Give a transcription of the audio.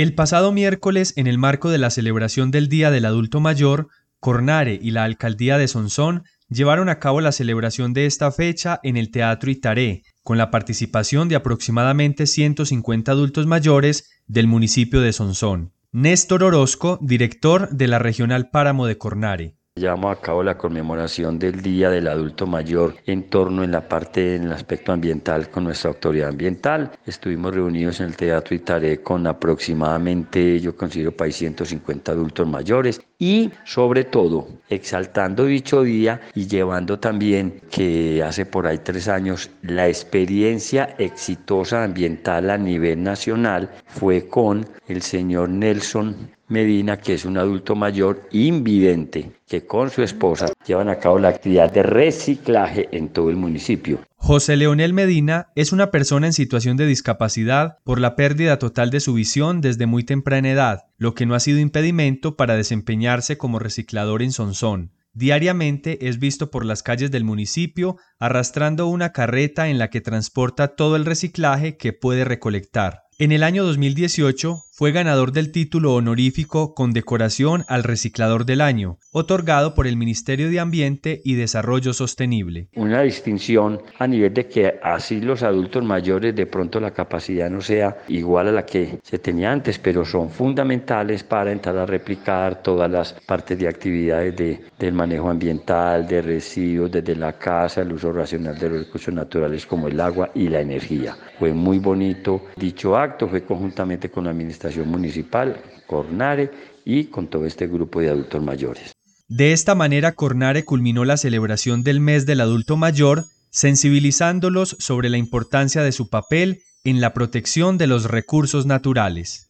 El pasado miércoles, en el marco de la celebración del Día del Adulto Mayor, Cornare y la Alcaldía de Sonsón llevaron a cabo la celebración de esta fecha en el Teatro Itaré, con la participación de aproximadamente 150 adultos mayores del municipio de Sonsón. Néstor Orozco, director de la Regional Páramo de Cornare. Llevamos a cabo la conmemoración del Día del Adulto Mayor en torno en la parte, en el aspecto ambiental con nuestra autoridad ambiental. Estuvimos reunidos en el Teatro Itaré con aproximadamente, yo considero, país 150 adultos mayores y sobre todo exaltando dicho día y llevando también que hace por ahí tres años la experiencia exitosa ambiental a nivel nacional fue con el señor Nelson Medina, que es un adulto mayor invidente, que con su esposa llevan a cabo la actividad de reciclaje en todo el municipio. José Leonel Medina es una persona en situación de discapacidad por la pérdida total de su visión desde muy temprana edad, lo que no ha sido impedimento para desempeñarse como reciclador en Sonsón. Diariamente es visto por las calles del municipio arrastrando una carreta en la que transporta todo el reciclaje que puede recolectar. En el año 2018 fue ganador del título honorífico Condecoración al Reciclador del Año, otorgado por el Ministerio de Ambiente y Desarrollo Sostenible. Una distinción a nivel de que así los adultos mayores de pronto la capacidad no sea igual a la que se tenía antes, pero son fundamentales para entrar a replicar todas las partes de actividades de, del manejo ambiental, de residuos, desde la casa, el uso racional de los recursos naturales como el agua y la energía. Fue muy bonito dicho acto, fue conjuntamente con la Administración Municipal, Cornare y con todo este grupo de adultos mayores. De esta manera, Cornare culminó la celebración del mes del adulto mayor, sensibilizándolos sobre la importancia de su papel en la protección de los recursos naturales.